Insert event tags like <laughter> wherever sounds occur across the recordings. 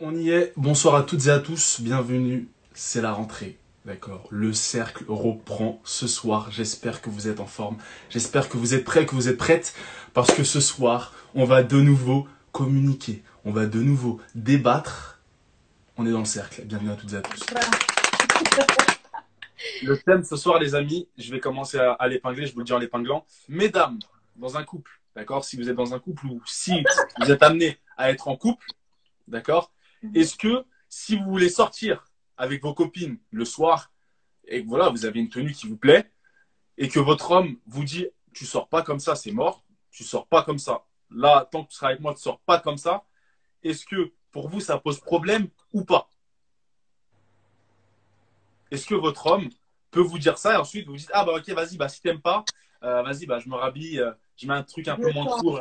On y est. Bonsoir à toutes et à tous. Bienvenue. C'est la rentrée. D'accord. Le cercle reprend ce soir. J'espère que vous êtes en forme. J'espère que vous êtes prêts, que vous êtes prêtes. Parce que ce soir, on va de nouveau communiquer. On va de nouveau débattre. On est dans le cercle. Bienvenue à toutes et à tous. Le thème ce soir, les amis, je vais commencer à, à l'épingler. Je vous le dis en l'épinglant. Mesdames, dans un couple, d'accord? Si vous êtes dans un couple ou si vous êtes amené à être en couple, d'accord? Est-ce que si vous voulez sortir avec vos copines le soir et que voilà, vous avez une tenue qui vous plaît et que votre homme vous dit tu sors pas comme ça, c'est mort, tu sors pas comme ça. Là, tant que tu seras avec moi, tu sors pas comme ça. Est-ce que pour vous ça pose problème ou pas? Est-ce que votre homme peut vous dire ça et ensuite vous dites ah bah ok vas-y bah si t'aimes pas euh, vas-y bah je me rhabille euh, je mets un truc un Je peu moins change. court euh,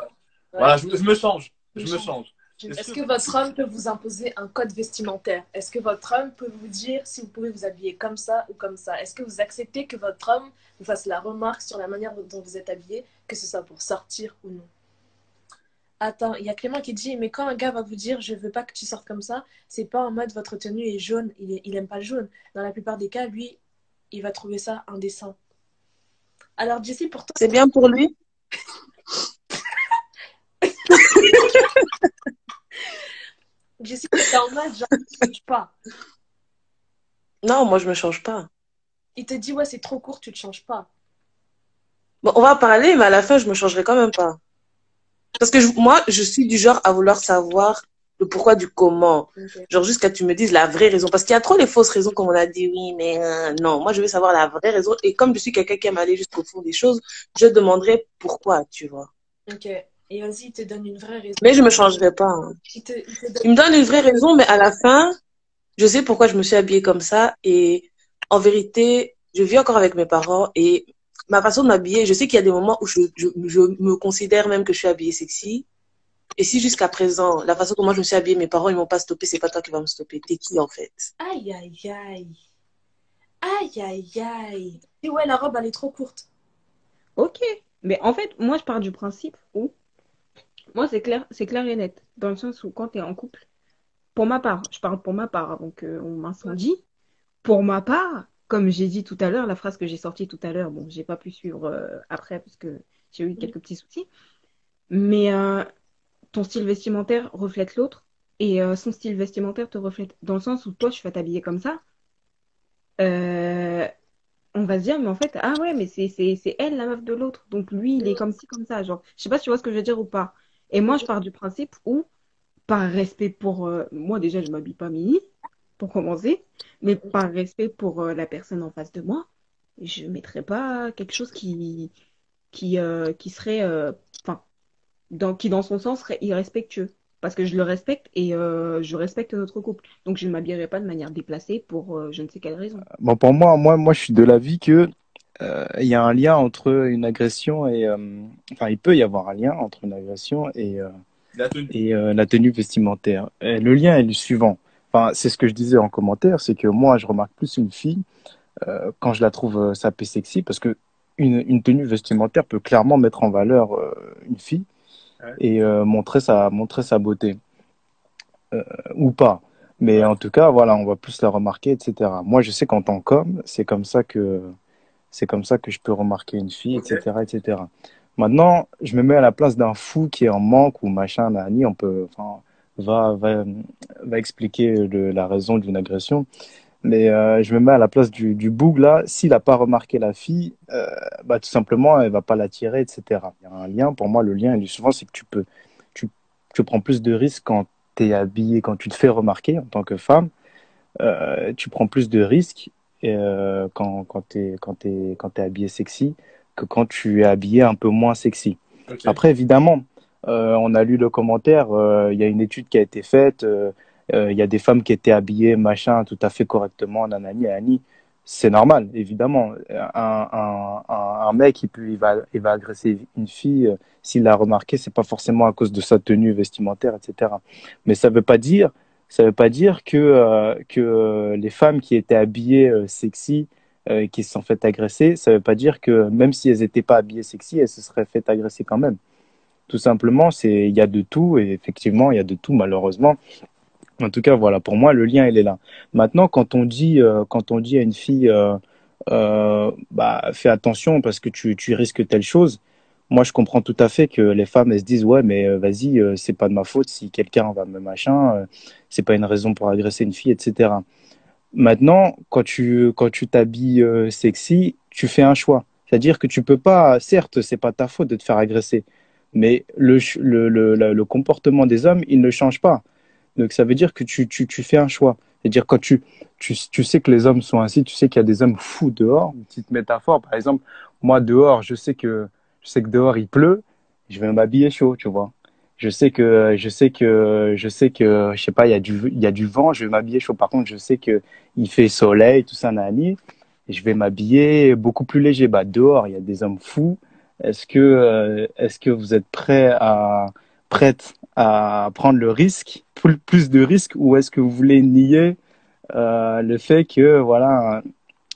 Ouais. voilà je, je me change Je je me me change. change Est-ce que votre homme peut vous imposer un code vestimentaire? Est-ce que votre homme peut vous dire si vous pouvez vous habiller comme ça ou comme ça? Est-ce que vous acceptez que votre homme vous fasse la remarque sur la manière dont vous êtes habillé, que ce soit pour sortir ou non? Attends, il y a Clément qui dit Mais quand un gars va vous dire Je veux pas que tu sortes comme ça, c'est pas en mode votre tenue est jaune, il, est- il aime pas le jaune. Dans la plupart des cas, lui, il va trouver ça indécent. Alors, Jessie, pour toi, C'est bien pour lui? <laughs> Jessie, t'es en mode genre, tu changes pas. Non, moi, je me change pas. Il te dit Ouais, c'est trop court, tu te changes pas. Bon, on va parler, mais à la fin, je me changerai quand même pas. Parce que je- moi, je suis du genre à vouloir savoir le pourquoi du comment. Genre jusqu'à tu me dises la vraie raison. Parce qu'il y a trop les fausses raisons, comme on a dit, oui, mais euh, non. Moi, je veux savoir la vraie raison. Et comme je suis quelqu'un qui aime aller jusqu'au fond des choses, je demanderai pourquoi, tu vois. Ok. Et vas-y, il te donne une vraie raison. Mais je me changerai pas. hein. Il te, il te donne... Il me donne une vraie raison, mais à la fin, je sais pourquoi je me suis habillée comme ça. Et en vérité, je vis encore avec mes parents et ma façon de m'habiller, je sais qu'il y a des moments où je, je, je me considère même que je suis habillée sexy. Et si jusqu'à présent, la façon dont moi je me suis habillée, mes parents ils m'ont pas stoppé, c'est pas toi qui vas me stopper. T'es qui en fait? Aïe, aïe, aïe. Aïe, aïe, aïe. Et ouais, la robe, elle est trop courte. Ok, mais en fait, moi je pars du principe où, moi c'est clair, c'est clair et net, dans le sens où quand tu es en couple, pour ma part, je parle pour ma part avant qu'on m'incendie, pour ma part, comme j'ai dit tout à l'heure, la phrase que j'ai sortie tout à l'heure, bon, j'ai pas pu suivre euh, après parce que j'ai eu quelques petits soucis, mais euh, ton style vestimentaire reflète l'autre et euh, son style vestimentaire te reflète, dans le sens où toi tu vas t'habiller comme ça. On va se dire, mais en fait, ah ouais, mais c'est, elle la meuf de l'autre. Donc lui, il est comme ci, comme ça. Genre, je sais pas si tu vois ce que je veux dire ou pas. Et moi, je pars du principe où, par respect pour. euh, moi, déjà, je m'habille pas mini, pour commencer. Mais par respect pour euh, la personne en face de moi, je mettrais pas quelque chose qui, qui, euh, qui serait. Enfin, dans, qui dans son sens serait irrespectueux. Parce que je le respecte et je respecte notre couple. Donc, je ne m'habillerai pas de manière déplacée pour je ne sais quelle raison. Bon, pour moi, moi, moi, je suis de l'avis que il y a un lien entre une agression et, euh, enfin, il peut y avoir un lien entre une agression et, euh, la tenue et euh, la tenue vestimentaire. Et le lien est le suivant. Enfin, c'est ce que je disais en commentaire, c'est que moi, je remarque plus une fille euh, quand je la trouve euh, sapée sexy, parce que une, une tenue vestimentaire peut clairement mettre en valeur euh, une fille Ouais. et euh, montrer sa, montrer sa beauté euh, ou pas. Mais en tout cas, voilà, on va plus la remarquer, etc. Moi, je sais qu'en tant qu'homme, c'est comme ça que c'est comme ça que je peux remarquer une fille, etc., etc. Maintenant, je me mets à la place d'un fou qui est en manque ou machin, nani, on peut, enfin, va, va, va expliquer le- la raison d'une agression. Mais euh, je me mets à la place du, du boug là. S'il n'a pas remarqué la fille, euh, bah, tout simplement, elle va pas l'attirer, etc. Il y a un lien. Pour moi, le lien, il est souvent, c'est que tu peux, tu, tu prends plus de risques quand tu es habillé, quand tu te fais remarquer en tant que femme. Euh, tu prends plus de risques euh, quand, quand tu es, quand t'es, quand t'es habillé sexy que quand tu es habillé un peu moins sexy. Après, évidemment, euh, on a lu le commentaire, euh, il y a une étude qui a été faite, il y a des femmes qui étaient habillées, machin, tout à fait correctement, nanani, nanani. C'est normal, évidemment. Un, un, un, un mec, il, peut, il, va, il va agresser une fille, s'il l'a remarqué, c'est pas forcément à cause de sa tenue vestimentaire, etc. Mais ça veut pas dire, ça veut pas dire que, euh, que euh, les femmes qui étaient habillées euh, sexy, euh, qui se sont fait agresser, ça veut pas dire que même si elles n'étaient pas habillées sexy, elles se seraient fait agresser quand même. Tout simplement, c'est il y a de tout et effectivement, il y a de tout malheureusement. En tout cas, voilà, pour moi, le lien, il est là. Maintenant, quand on dit, euh, quand on dit à une fille, bah, fais attention parce que tu, tu risques telle chose, moi, je comprends tout à fait que les femmes, elles se disent, ouais, mais euh, vas-y, euh, c'est pas de ma faute si quelqu'un va me machin, euh, c'est pas une raison pour agresser une fille, etc. Maintenant, quand tu, quand tu t'habilles sexy, tu fais un choix. C'est-à-dire que tu peux pas, certes, c'est pas ta faute de te faire agresser, mais le, le, le, le comportement des hommes, il ne change pas. Donc ça veut dire que tu, tu, tu fais un choix. C'est-à-dire quand tu, tu, tu sais que les hommes sont ainsi, tu sais qu'il y a des hommes fous dehors. Une petite métaphore, par exemple, moi dehors, je sais que je sais que dehors il pleut, je vais m'habiller chaud, tu vois. Je sais que je sais que je sais que je sais pas, il y a du il y a du vent, je vais m'habiller chaud. Par contre, je sais que il fait soleil, tout ça, nani, je vais m'habiller beaucoup plus léger. Bah dehors, il y a des hommes fous. Est-ce que euh, est-ce que vous êtes prêts à prête à prendre le risque, plus de risques, ou est-ce que vous voulez nier euh, le fait que voilà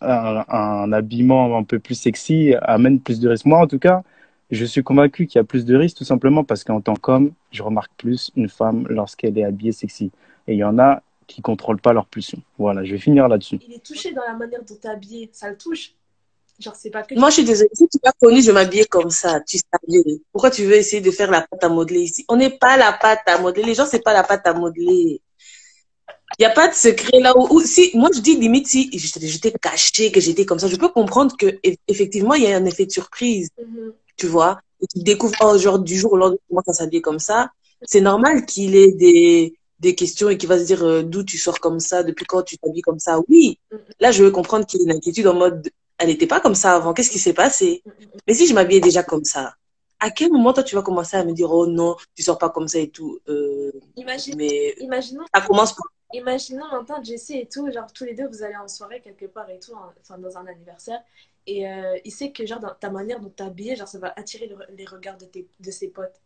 un habillement un peu plus sexy amène plus de risques? Moi, en tout cas, je suis convaincu qu'il y a plus de risques tout simplement parce qu'en tant qu'homme, je remarque plus une femme lorsqu'elle est habillée sexy. Et il y en a qui contrôlent pas leur pulsion. Voilà, je vais finir là-dessus. Il est touché dans la manière dont t'es habillé. Ça le touche. Genre, c'est pas que. Moi, je suis désolée. Si tu m'as connu, je m'habillais comme ça. Tu savais. Pourquoi tu veux essayer de faire la pâte à modeler ici? On n'est pas la pâte à modeler. Les gens, c'est pas la pâte à modeler. Il n'y a pas de secret là où, où- si, moi, je dis limite, si j'étais cachée, que j'étais comme ça, je peux comprendre que, eff- effectivement, il y a un effet de surprise, Mhm. Tu vois. Et tu découvres, oh, genre, du jour au lendemain, il commence à s'habiller comme ça. C'est normal qu'il ait des, des questions et qu'il va se dire, euh, d'où tu sors comme ça, depuis quand tu t'habilles comme ça. Oui. Là, je veux comprendre qu'il y a une inquiétude en mode, elle n'était pas comme ça avant. Qu'est-ce qui s'est passé? Mais si je m'habillais déjà comme ça, à quel moment toi tu vas commencer à me dire oh non, tu sors pas comme ça et tout euh, Imagine, Mais imaginons, ça commence par imaginons maintenant Jessie et tout, genre tous les deux vous allez en soirée quelque part et tout, hein, enfin dans un anniversaire, et euh, il sait que genre dans ta manière dont t'es habillée, genre ça va attirer le- les regards de, tes, de ses potes.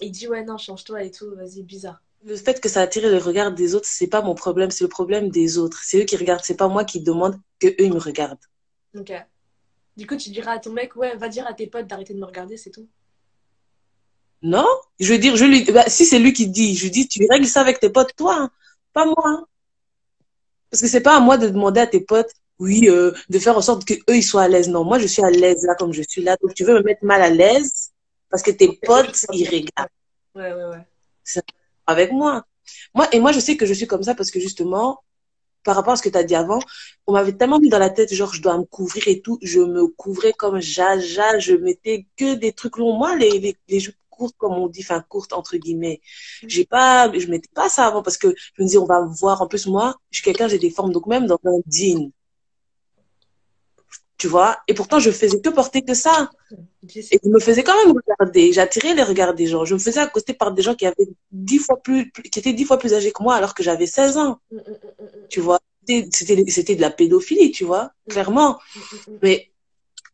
Et il dit ouais non change-toi et tout, vas-y bizarre. le fait que ça attire le regard des autres, c'est pas mon problème, c'est le problème des autres. C'est eux qui regardent, c'est pas moi qui demande que eux ils me regardent. Euh, du coup tu diras à ton mec ouais va dire à tes potes d'arrêter de me regarder c'est tout. Non, je veux dire, je lui, bah, si c'est lui qui dit, je lui dis, tu règles ça avec tes potes, toi, hein, pas moi. hein. Parce que c'est pas à moi de demander à tes potes, oui, euh, de faire en sorte que eux ils soient à l'aise. Non, moi je suis à l'aise là comme je suis là. Donc tu veux me mettre mal à l'aise parce que tes potes ils regardent. Ouais ouais ouais. avec moi. Moi, et moi, je sais que je suis comme ça parce que justement, par rapport à ce que tu as dit avant, on m'avait tellement mis dans la tête, genre, je dois me couvrir et tout. Je me couvrais comme jaja, je mettais que des trucs longs. Moi, les, les, les jupes courtes, comme on dit, enfin, courtes, entre guillemets. J'ai pas, je mettais pas ça avant parce que je me disais, on va voir. En plus, moi, je suis quelqu'un, j'ai des formes, donc même dans un jean. Tu vois? Et pourtant, je faisais que porter que ça. Et je me faisais quand même regarder. J'attirais les regards des gens. Je me faisais accoster par des gens qui avaient dix fois plus, qui étaient dix fois plus âgés que moi alors que j'avais 16 ans. Mm, mm, mm. Tu vois. C'était, de la pédophilie, tu vois, clairement. Mais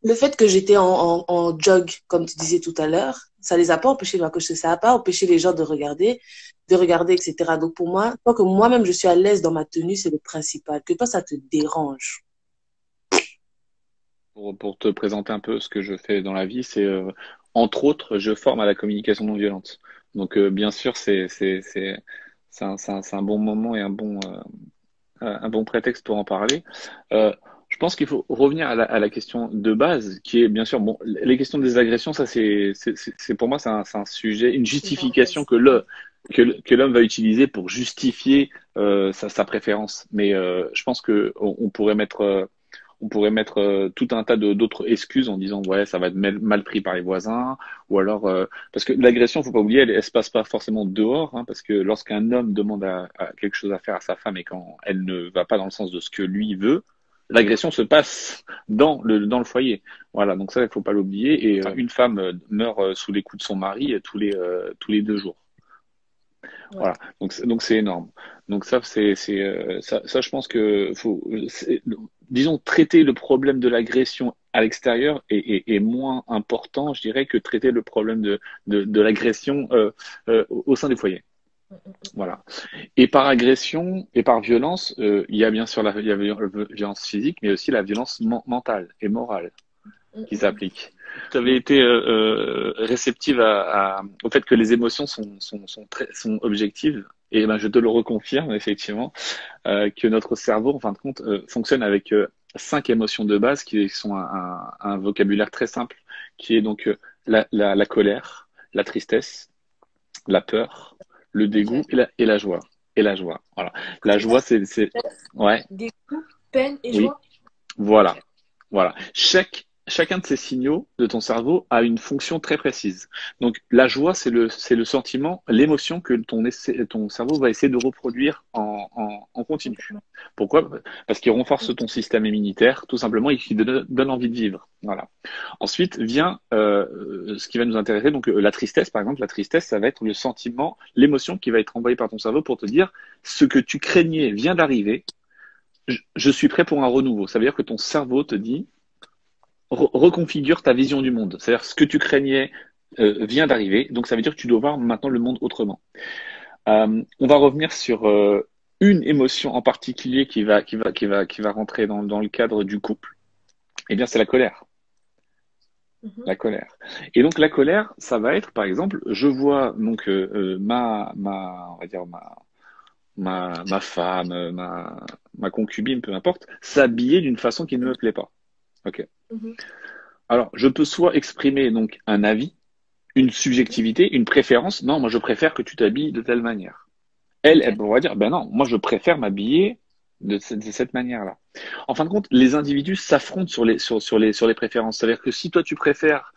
le fait que j'étais en, en, en jog, comme tu disais tout à l'heure, ça les a pas empêchés de. Ça a pas empêché les gens de regarder, de regarder, etc. Donc pour moi, tant que moi-même je suis à l'aise dans ma tenue, c'est le principal. Que toi, ça te dérange. Pour, pour te présenter un peu ce que je fais dans la vie, c'est euh, entre autres, je forme à la communication non violente. Donc euh, bien sûr, c'est c'est c'est un, un, un bon moment et un bon euh, un bon prétexte pour en parler. Euh, je pense qu'il faut revenir à la, à la question de base, qui est bien sûr bon, les questions des agressions, ça c'est c'est pour moi c'est un, un sujet, une justification que le que l'homme va utiliser pour justifier euh, sa, sa préférence. Mais euh, je pense que on, on pourrait mettre euh, on pourrait mettre euh, tout un tas de d'autres excuses en disant ouais ça va être mal, mal pris par les voisins ou alors euh, parce que l'agression faut pas oublier elle, elle se passe pas forcément dehors hein, parce que lorsqu'un homme demande à, à quelque chose à faire à sa femme et quand elle ne va pas dans le sens de ce que lui veut l'agression se passe dans le dans le foyer. Voilà donc ça il faut pas l'oublier et euh, une femme euh, meurt euh, sous les coups de son mari tous les euh, tous les deux jours. Voilà donc c'est- donc c'est énorme. Donc ça c'est c'est euh, ça, ça je pense que faut disons traiter le problème de l'agression à l'extérieur est, est, est moins important je dirais que traiter le problème de de, de l'agression euh, euh, au sein du foyer voilà. Et par agression et par violence euh, il y a bien sûr la, la violence physique mais aussi la violence men- mentale et morale qui s'applique tu avais été euh, euh, réceptive à, à- au fait que les émotions sont, sont, sont, très, sont objectives. Et ben, je te le reconfirme, effectivement, euh, que notre cerveau, en fin de compte, euh, fonctionne avec cinq émotions de base qui sont un, un, un vocabulaire très simple, qui est donc la, la, la colère, la tristesse, la peur, le dégoût et la, et la joie. Et la joie. Voilà. La joie, c'est, ouais. Coups, peine et Oui. joie. Voilà, voilà. Chaque, chacun de ces signaux de ton cerveau a une fonction très précise. Donc, la joie, c'est le, c'est le sentiment, l'émotion que ton, ton cerveau va essayer de reproduire en, en, en continu. Pourquoi? Parce qu'il renforce ton système immunitaire, tout simplement, et qui donne envie de vivre. Voilà. Ensuite vient euh, ce qui va nous intéresser. Donc, euh, la tristesse, par exemple, la tristesse, ça va être le sentiment, l'émotion qui va être envoyée par ton cerveau pour te dire ce que tu craignais vient d'arriver je, je suis prêt pour un renouveau. Ça veut dire que ton cerveau te dit re- reconfigure ta vision du monde. C'est-à-dire ce que tu craignais euh, vient d'arriver. Donc ça veut dire que tu dois voir maintenant le monde autrement. Euh, on va revenir sur euh, une émotion en particulier qui va qui va qui va qui va rentrer dans, dans le cadre du couple. Eh bien, c'est la colère. Mhm. La colère. Et donc la colère, ça va être par exemple, je vois donc euh, ma ma on va dire ma ma ma femme, ma ma concubine, peu importe, s'habiller d'une façon qui ne me plaît pas. Ok. Mhm. Alors je peux soit exprimer donc un avis, une subjectivité, une préférence. Non, moi je préfère que tu t'habilles de telle manière. Elle, elle pourra dire ben non, moi je préfère m'habiller de, ce- de cette manière-là. En fin de compte, les individus s'affrontent sur les sur sur les sur les préférences. C'est-à-dire que si toi tu préfères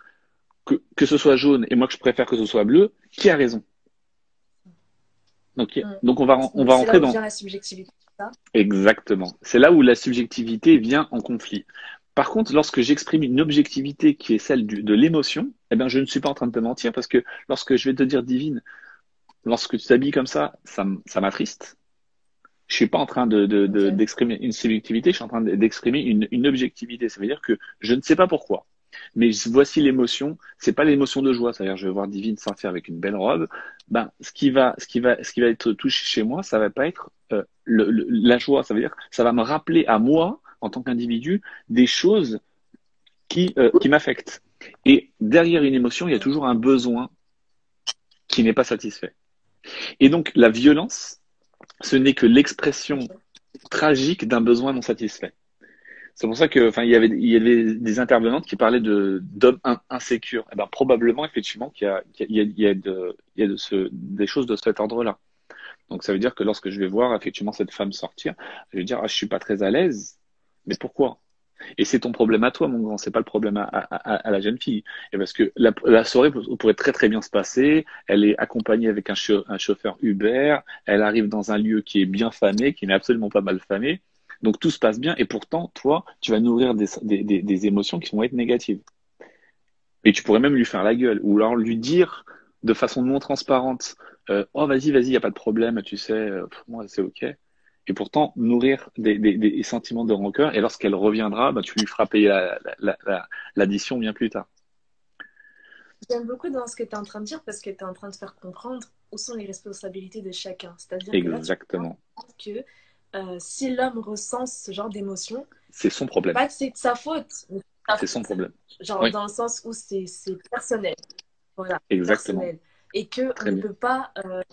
que, que ce soit jaune et moi que je préfère que ce soit bleu, qui a raison? Donc, Mm. donc on va, on va rentrer là où dans, vient la subjectivité. ça? exactement. C'est là où la subjectivité vient en conflit. Par contre, lorsque j'exprime une objectivité qui est celle du- de l'émotion, eh ben, je ne suis pas en train de te mentir parce que lorsque je vais te dire divine, lorsque tu t'habilles comme ça, ça, m'attriste. Je suis pas en train de, de, de- Ok. d'exprimer une subjectivité, je suis en train de- d'exprimer une, une objectivité. Ça veut dire que je ne sais pas pourquoi. Mais voici l'émotion. C'est pas l'émotion de joie. C'est-à-dire, je vais voir Divine sortir avec une belle robe. Ben, ce qui va, ce qui va, ce qui va être touché chez moi, ça va pas être euh, le- le- la joie. Ça veut dire, ça va me rappeler à moi, en tant qu'individu, des choses qui, euh, qui m'affectent. Et derrière une émotion, il y a toujours un besoin qui n'est pas satisfait. Et donc, la violence, ce n'est que l'expression tragique d'un besoin non satisfait. C'est pour ça que, enfin, il y avait, il y avait des intervenantes qui parlaient de d'hommes in- insécures. Eh ben, probablement, effectivement, qu'il y a, il y a, de, il y a de ce, des choses de cet ordre-là. Donc, ça veut dire que lorsque je vais voir effectivement cette femme sortir, je vais dire, ah, je suis pas très à l'aise. Mais pourquoi? Et c'est ton problème à toi, mon grand. C'est pas le problème à, la jeune fille. Et parce que la, soirée pourrait très très bien se passer. Elle est accompagnée avec un, un chauffeur Uber. Elle arrive dans un lieu qui est bien famé, qui n'est absolument pas mal famé. Donc tout se passe bien. Et pourtant, toi, tu vas nourrir des, émotions qui vont être négatives. Et tu pourrais même lui faire la gueule ou alors lui dire de façon non transparente, euh, oh vas-y, vas-y, y a pas de problème, tu sais, euh, pour moi c'est ok. Et pourtant nourrir des, des, des sentiments de rancœur. Et lorsqu'elle reviendra, bah, tu lui feras payer la- la- la- l'addition bien plus tard. J'aime beaucoup dans ce que tu es en train de dire parce que tu es en train de faire comprendre où sont les responsabilités de chacun. C'est-à-dire que là, euh, si l'homme ressent ce genre d'émotion, C'est son problème. pas que c'est de sa faute. C'est son problème. Genre Oui. dans le sens où c'est personnel. Voilà, Exactement. personnel. Et que Très on ne peut pas, euh,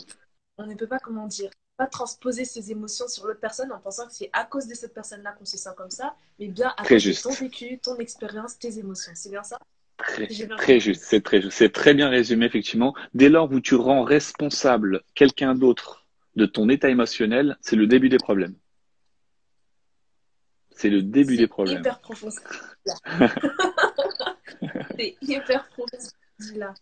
on ne peut pas, comment dire, pas transposer ses émotions sur l'autre personne en pensant que c'est à cause de cette personne-là qu'on se sent comme ça, mais bien à cause de ton vécu, ton expérience, tes émotions. C'est bien ça? Très, juste, c'est très juste. C'est très bien résumé, effectivement. Dès lors où tu rends responsable quelqu'un d'autre de ton état émotionnel, c'est le début des problèmes. C'est le début C'est des problèmes. hyper profond. <laughs> c'est hyper profond ce que tu dis là.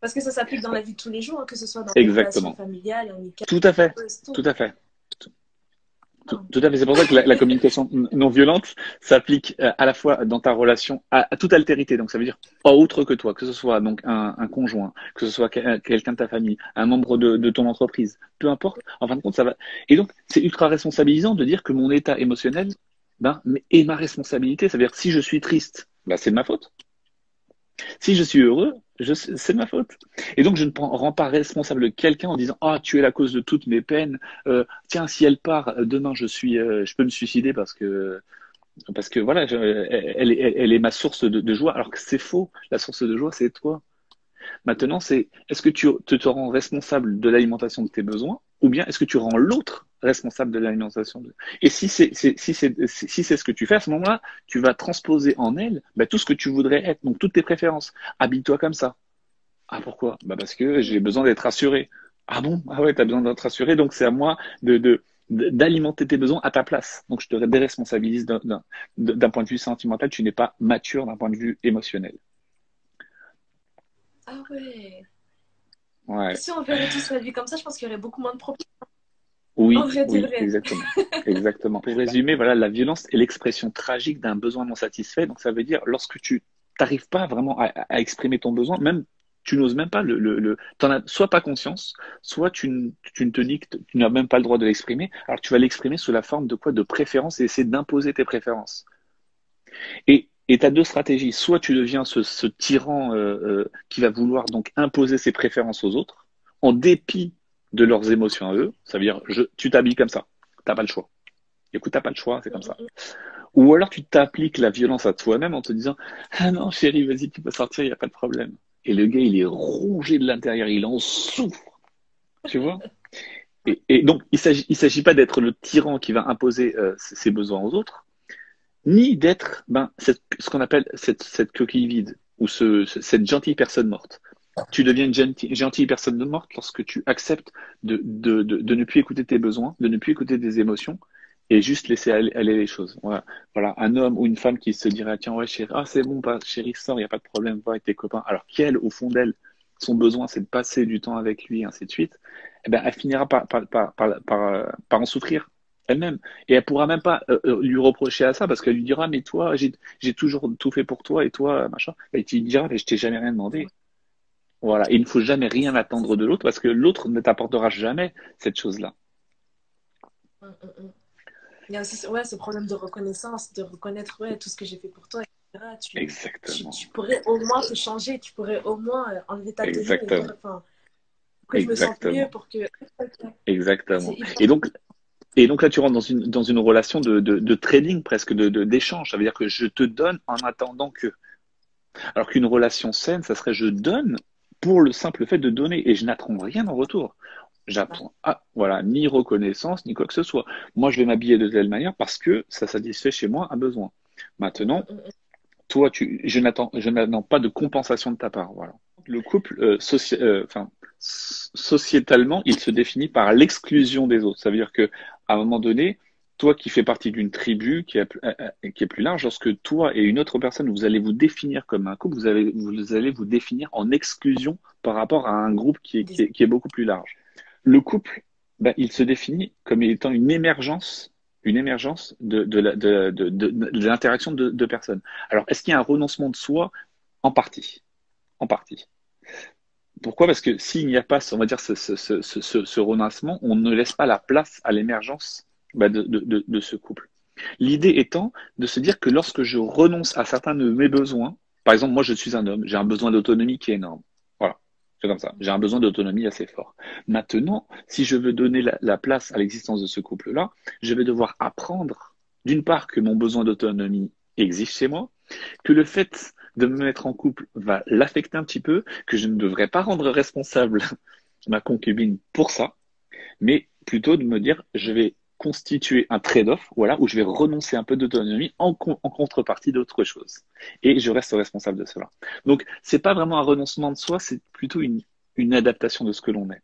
Parce que ça s'applique dans la vie de tous les jours, hein, que ce soit dans les Exactement. relations familiales, amicales, Tout à fait, tout. tout à fait. Tout, tout- à fait. C'est pour ça que la, la communication non violente s'applique euh, à la fois dans ta relation à, à toute altérité. Donc ça veut dire pas autre que toi, que ce soit donc un, un conjoint, que ce soit quel- quelqu'un de ta famille, un membre de, de ton entreprise, peu importe. En fin de compte, ça va. Et donc c'est ultra responsabilisant de dire que mon état émotionnel ben, est ma responsabilité. Ça veut dire si je suis triste, ben, c'est de ma faute. Si je suis heureux, c'est de ma faute. Et donc, je ne rends pas responsable quelqu'un en disant Ah, tu es la cause de toutes mes peines. Euh, tiens, si elle part, demain, je suis, euh, je peux me suicider parce que Parce que voilà, elle, elle- elle est ma source de, de joie, alors que c'est faux. La source de joie, c'est toi. Maintenant, c'est est-ce que tu te, te rends responsable de l'alimentation de tes besoins ou bien est-ce que tu rends l'autre responsable de l'alimentation. Et si c'est si c'est si c'est ce que tu fais à ce moment-là, tu vas transposer en elle bah, tout ce que tu voudrais être, donc toutes tes préférences. Habille-toi comme ça. Ah pourquoi? Bah parce que j'ai besoin d'être rassuré. Ah bon? Ah ouais, t'as besoin d'être rassuré, donc c'est à moi de, de d'alimenter tes besoins à ta place. Donc je te déresponsabilise d'un point de vue sentimental, tu n'es pas mature d'un point de vue émotionnel. Ah ouais. Ouais. Si on verrait tous la vie comme ça, je pense qu'il y aurait beaucoup moins de problèmes. Oui, oui, exactement. <laughs> Exactement. Pour résumer, voilà, la violence est l'expression tragique d'un besoin non satisfait. Donc, ça veut dire, lorsque tu n'arrives pas vraiment à, à exprimer ton besoin, même, tu n'oses même pas le, le, le t'en as soit pas conscience, soit tu, ne- tu ne te dis que tu n'as même pas le droit de l'exprimer. Alors, tu vas l'exprimer sous la forme de quoi? De préférence et essayer d'imposer tes préférences. Et, et tu as deux stratégies. Soit tu deviens ce, ce tyran, euh, euh, qui va vouloir donc imposer ses préférences aux autres, en dépit de leurs émotions à eux. Ça veut dire, tu t'habilles comme ça. T'as pas le choix. Écoute, t'as pas le choix, c'est comme ça. Ou alors tu t'appliques la violence à toi-même en te disant, ah non, chérie, vas-y, tu peux sortir, il n'y a pas de problème. Et le gars, il est rongé de l'intérieur, il en souffre. Tu vois? Et, donc, il s'agit, s'agit pas d'être le tyran qui va imposer euh, ses besoins aux autres, ni d'être ben, ce qu'on appelle cette, coquille vide ou ce, ce- cette gentille personne morte. Tu deviens une gentille, gentille personne morte lorsque tu acceptes de, ne plus écouter tes besoins, de ne plus écouter tes émotions et juste laisser aller, les choses. Voilà. voilà, un homme ou une femme qui se dirait tiens ouais chérie, ah c'est bon, pas, chérie sors, il y a pas de problème, va avec tes copains. Alors qu'elle, au fond d'elle, son besoin c'est de passer du temps avec lui, ainsi de suite. Eh ben elle finira par par par par, euh, en souffrir elle-même. Et elle pourra même pas euh, euh, lui reprocher à ça parce qu'elle lui dira mais toi j'ai toujours tout fait pour toi et toi machin. Et tu lui diras mais je t'ai jamais rien demandé. Voilà. Et il ne faut jamais rien attendre de l'autre parce que l'autre ne t'apportera jamais cette chose-là. Hum, hum, hum. Il y a aussi ouais, ce problème de reconnaissance, de reconnaître ouais, tout ce que j'ai fait pour toi, etc. Tu, Exactement. tu pourrais au moins te changer, tu pourrais au moins euh, enlever ta tenue Exactement. enfin, que je me sente Exactement. mieux, pour que... Exactement. Et donc, et donc là, tu rentres dans une, dans une relation de, de, de trading presque, de, d'échange. Ça veut dire que je te donne en attendant que. Alors qu'une relation saine, ça serait je donne pour le simple fait de donner et je n'attends rien en retour. J'attends, ah, voilà, ni reconnaissance, ni quoi que ce soit. Moi, je vais m'habiller de telle manière parce que ça satisfait chez moi un besoin. Maintenant, Hum, hum, toi, tu, je n'attends, je n'attends pas de compensation de ta part. Voilà. Le couple, euh, soci- euh, enfin, sociétalement, il se définit par l'exclusion des autres. Ça veut dire que, à un moment donné, toi qui fais partie d'une tribu qui est, plus- euh, euh, qui est plus large, lorsque toi et une autre personne, vous allez vous définir comme un couple, vous allez, vous définir en exclusion par rapport à un groupe qui est, beaucoup plus large. Le couple, ben, il se définit comme étant une émergence, une émergence de, l'interaction de deux personnes. Alors, est-ce qu'il y a un renoncement de soi? En partie. En partie. Pourquoi? Parce que s'il n'y a pas, on va dire, ce renoncement, on ne laisse pas la place à l'émergence bah, de, de, de, ce couple. L'idée étant de se dire que lorsque je renonce à certains de mes besoins, par exemple, moi je suis un homme, j'ai un besoin d'autonomie qui est énorme. Voilà, c'est comme ça. J'ai un besoin d'autonomie assez fort. Maintenant, si je veux donner la, la place à l'existence de ce couple-là, je vais devoir apprendre, d'une part, que mon besoin d'autonomie existe chez moi, que le fait de me mettre en couple va l'affecter un petit peu, que je ne devrais pas rendre responsable <laughs> ma concubine pour ça, mais plutôt de me dire, je vais constituer un trade-off, voilà, où je vais renoncer un peu d'autonomie en, con- en contrepartie d'autre chose. Et je reste responsable de cela. Donc, c'est pas vraiment un renoncement de soi, c'est plutôt une, une adaptation de ce que l'on est.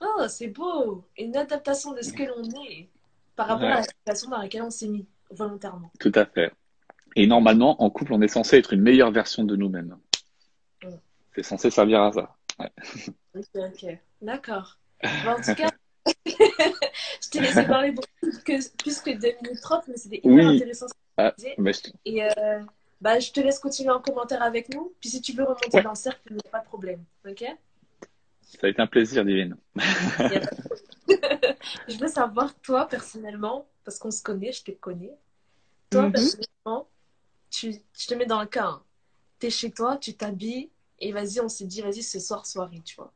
Oh, c'est beau! Une adaptation de ce que l'on est par rapport Ouais. à la situation dans laquelle on s'est mis volontairement. Tout à fait. Et normalement, en couple, on est censé être une meilleure version de nous-mêmes. C'est censé servir à ça. Ok, ok. D'accord. <laughs> En tout cas, je t'ai laissé parler beaucoup plus que, plus que 2 minutes 30, mais c'était hyper Oui. intéressant ce que Ah, tu disais. je- Et euh, bah, je te laisse continuer en commentaire avec nous. Puis si tu veux remonter Ouais. dans le cercle, il n'y a pas de problème. Ok? ça a été un plaisir, Divine. <laughs> Je veux savoir, toi, personnellement, parce qu'on se connaît, je te connais. Toi, Mhm. personnellement, tu, je te mets dans le cas. hein. T'es chez toi, tu t'habilles, et vas-y, on s'est dit, vas-y, ce soir, soirée, tu vois.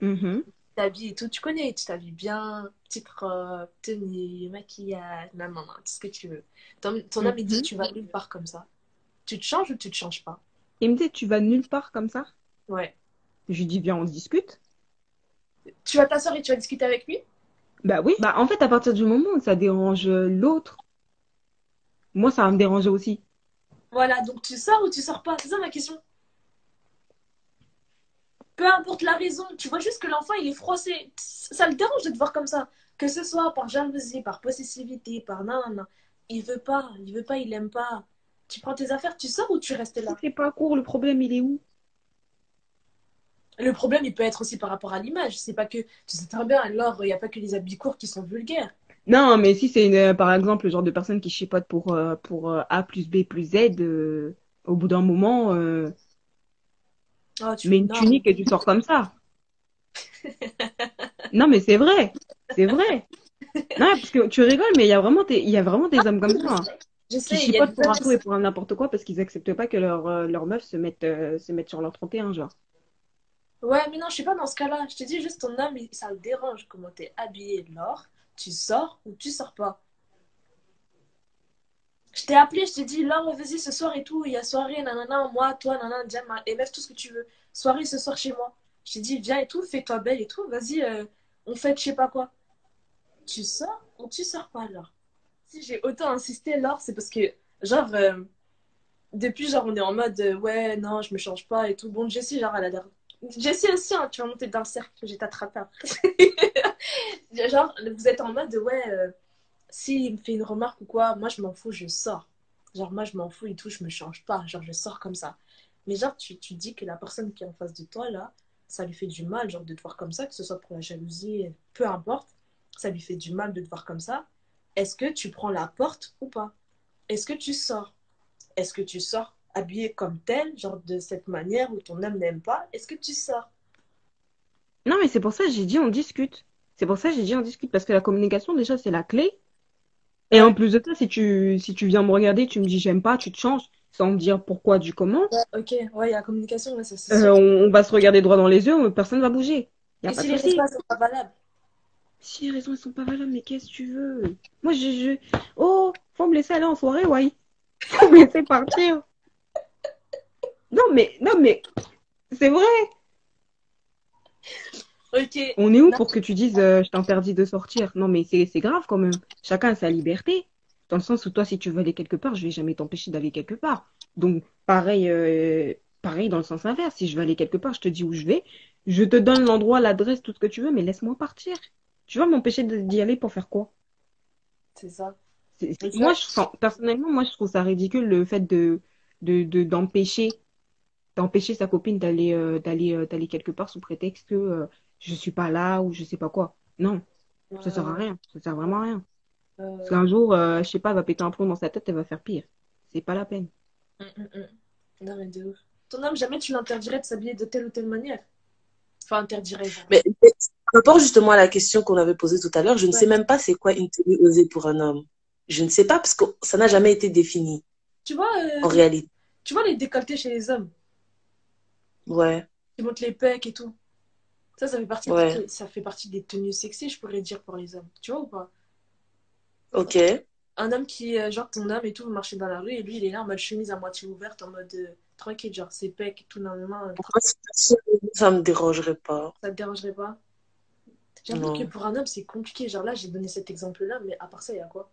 Mhm. T'habilles et tout, tu connais, tu t'habilles bien, petite robe, tenue, maquillage, nan, nan, nan, tout ce que tu veux. Ton, ton homme, il dit, Mhm. tu vas nulle part comme ça. Tu te changes ou tu te changes pas? Il me dit, tu vas nulle part comme ça? Ouais. Je lui dis, viens, on discute. Tu vas t'asseoir et tu vas discuter avec lui? Bah oui, bah en fait, à partir du moment où ça dérange l'autre, moi, ça va me déranger aussi. Voilà, donc tu sors ou tu sors pas? C'est ça ma question. Peu importe la raison, tu vois juste que l'enfant, il est froissé. Ça le dérange de te voir comme ça. Que ce soit par jalousie, par possessivité, par nan. Il veut pas, il veut pas, il aime pas. Tu prends tes affaires, tu sors ou tu restes là? C'est pas court, le problème, il est où? Le problème, il peut être aussi par rapport à l'image. C'est pas que, tu sais très bien, alors, il n'y a pas que les habits courts qui sont vulgaires. Non, mais si c'est une, euh, par exemple le genre de personne qui chipote pour, euh, pour euh, A plus B plus Z, euh, au bout d'un moment, euh, Oh, tu... mets une tunique et tu sors comme ça. Non, mais c'est vrai, c'est vrai. Non, parce que tu rigoles, mais il y a vraiment des, il y a vraiment des hommes comme ça, hein, Je qui sais, a chipotent pour un tout et pour un n'importe quoi parce qu'ils acceptent pas que leur, euh, leur meuf se mette, euh, se mette sur leur 31, genre. Ouais, mais non, je suis pas dans ce cas-là. Je te dis juste ton âme, il- ça le dérange comment t'es habillé, Laure. Tu sors ou tu sors pas. Je t'ai appelé, je t'ai dit, Laure, vas-y ce soir et tout, il y a soirée, nanana, moi, toi, nanana, Jam, et meuf, tout ce que tu veux. Soirée ce soir chez moi. Je t'ai dit, viens et tout, fais-toi belle et tout, vas-y, euh, on fait je sais pas quoi. Tu sors ou tu sors pas, Laure? Si j'ai autant insisté, Laure, c'est parce que, genre, euh, depuis, genre, on est en mode, euh, ouais, non, je me change pas et tout. Bon, Jessie, genre, elle a l'air Jessie aussi, hein, tu vas monter dans le cercle, t'attraper après. <laughs> Genre, vous êtes en mode, ouais, s'il me fait une remarque ou quoi, moi je m'en fous, je sors. Genre, moi je m'en fous et tout, je me change pas. Genre, je sors comme ça. Mais genre, tu, tu dis que la personne qui est en face de toi, là, ça lui fait du mal, genre, de te voir comme ça, que ce soit pour la jalousie, peu importe, ça lui fait du mal de te voir comme ça. Est-ce que tu prends la porte ou pas? Est-ce que tu sors? Est-ce que tu sors habillé comme tel, genre de cette manière où ton âme n'aime pas? Est-ce que tu sors? Non, mais c'est pour ça que j'ai dit on discute. C'est pour ça que j'ai dit on discute parce que la communication, déjà, c'est la clé. Et en plus de ça, si tu, si tu viens me regarder, tu me dis j'aime pas, tu te changes sans me dire pourquoi du comment, Ok, ouais, il y a la communication, ouais, c'est euh, on, on va se regarder droit dans les yeux, personne va bouger. Y a Et pas si les souci. espaces sont pas valables? Si les raisons elles sont pas valables, mais qu'est-ce que tu veux? Moi, je, je... Oh, faut me laisser aller en soirée, ouais. <laughs> Faut me laisser partir. Non, mais, non, mais, c'est vrai. On est où Non. pour que tu dises euh, je t'interdis de sortir? Non, mais c'est c'est grave quand même. Chacun a sa liberté. Dans le sens où toi, si tu veux aller quelque part, je vais jamais t'empêcher d'aller quelque part. Donc, pareil, euh, pareil dans le sens inverse. Si je veux aller quelque part, je te dis où je vais. Je te donne l'endroit, l'adresse, tout ce que tu veux, mais laisse-moi partir. Tu vas m'empêcher de- d'y aller pour faire quoi? c'est ça. Moi, je sens, personnellement, moi, je trouve ça ridicule le fait de, de, de- d'empêcher, d'empêcher sa copine d'aller, euh, d'aller, euh, d'aller quelque part sous prétexte que euh, je suis pas là ou je sais pas quoi. Non, ça sert à rien. Ça sert vraiment à rien. Euh, Parce qu'un jour, euh, je sais pas, elle va péter un plomb dans sa tête, elle va faire pire. C'est pas la peine. hum, hum, hum. Non, mais de ouf. Ton homme, jamais tu l'interdirais de s'habiller de telle ou telle manière. Enfin, interdirais. genre. Mais, mais par rapport justement à la question qu'on avait posée tout à l'heure, je ne Ouais. sais même pas c'est quoi une tenue osée pour un homme. Je ne sais pas parce que ça n'a jamais été défini Tu vois, euh, en réalité. tu vois les décolletés chez les hommes, Ouais. qui montent les pecs et tout. Ça, ça fait partie, Ouais. des, ça fait partie des tenues sexy, je pourrais dire, pour les hommes. Tu vois ou pas? Ok. Un homme qui, euh, genre ton homme et tout, vous marchez dans la rue et lui, il est là en mode chemise à moitié ouverte, en mode euh, tranquille, genre ses pecs et tout, Moi, c'est- ça me dérangerait pas. ça te dérangerait pas? J'avoue que pour un homme, c'est compliqué. Genre là, j'ai donné cet exemple-là, mais à part ça, il y a quoi?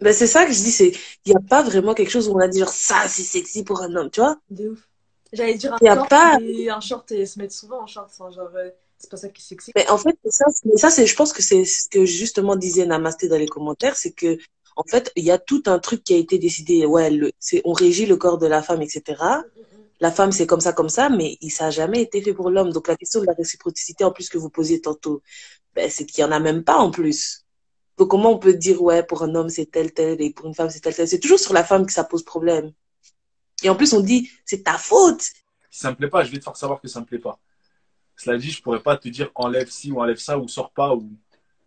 Ben, c'est ça que je dis, c'est, il n'y a pas vraiment quelque chose où on a dit genre ça, c'est sexy pour un homme, tu vois? De ouf. J'allais dire un Y a short, pas- mais un short et se mettre souvent en short. Genre, euh, c'est pas ça qui sexy. Mais en fait, ça, mais ça, c'est, je pense que c'est ce que justement disait Namasté dans les commentaires, c'est que, en fait, il y a tout un truc qui a été décidé. Ouais, le, c'est, on régit le corps de la femme, etc. Mm, mm, mm. La femme, c'est comme ça, comme ça, mais ça n'a jamais été fait pour l'homme. Donc, la question de la réciprocité, en plus, que vous posiez tantôt, ben, c'est qu'il n'y en a même pas en plus. Donc, comment on peut dire, ouais, pour un homme, c'est tel, tel, et pour une femme, c'est tel, tel? C'est toujours sur la femme que ça pose problème. Et en plus, on dit, c'est ta faute. Si ça me plaît pas, je vais te faire savoir que ça me plaît pas. Cela dit, je pourrais pas te dire enlève ci ou enlève ça ou sors pas ou.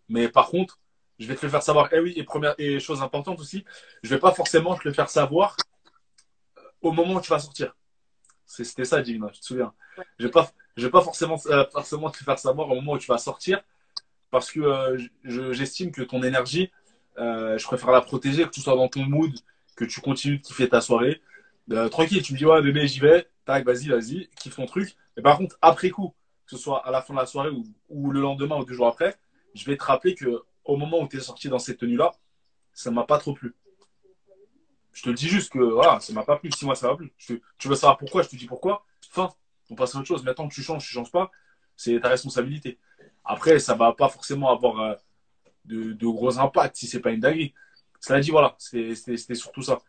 Mais par contre, je vais te le faire savoir. Eh oui, et première et chose importante aussi, je vais pas forcément te le faire savoir au moment où tu vas sortir. C'était ça, Divina, je te souviens. Je vais pas, je vais pas forcément, euh, forcément te faire savoir au moment où tu vas sortir parce que euh, je- j'estime que ton énergie, euh, je préfère la protéger, que tu sois dans ton mood, que tu continues de kiffer ta soirée. Euh, tranquille, tu me dis, ouais, bébé, j'y vais, tac, vas-y, vas-y, kiffe ton truc. Mais par contre, après coup, que ce soit à la fin de la soirée ou, le lendemain ou deux jours après, je vais te rappeler que au moment où tu es sorti dans cette tenue-là, ça m'a pas trop plu. Je te le dis juste que voilà, ça m'a pas plu. Si moi ça m'a plu. Je te- tu veux savoir pourquoi Je te dis pourquoi. Fin. On passe à autre chose. Maintenant que tu changes, tu changes pas. C'est ta responsabilité. Après, ça va pas forcément avoir euh, de, de gros impacts si c'est pas une dinguerie. Cela dit, voilà, c'était surtout ça.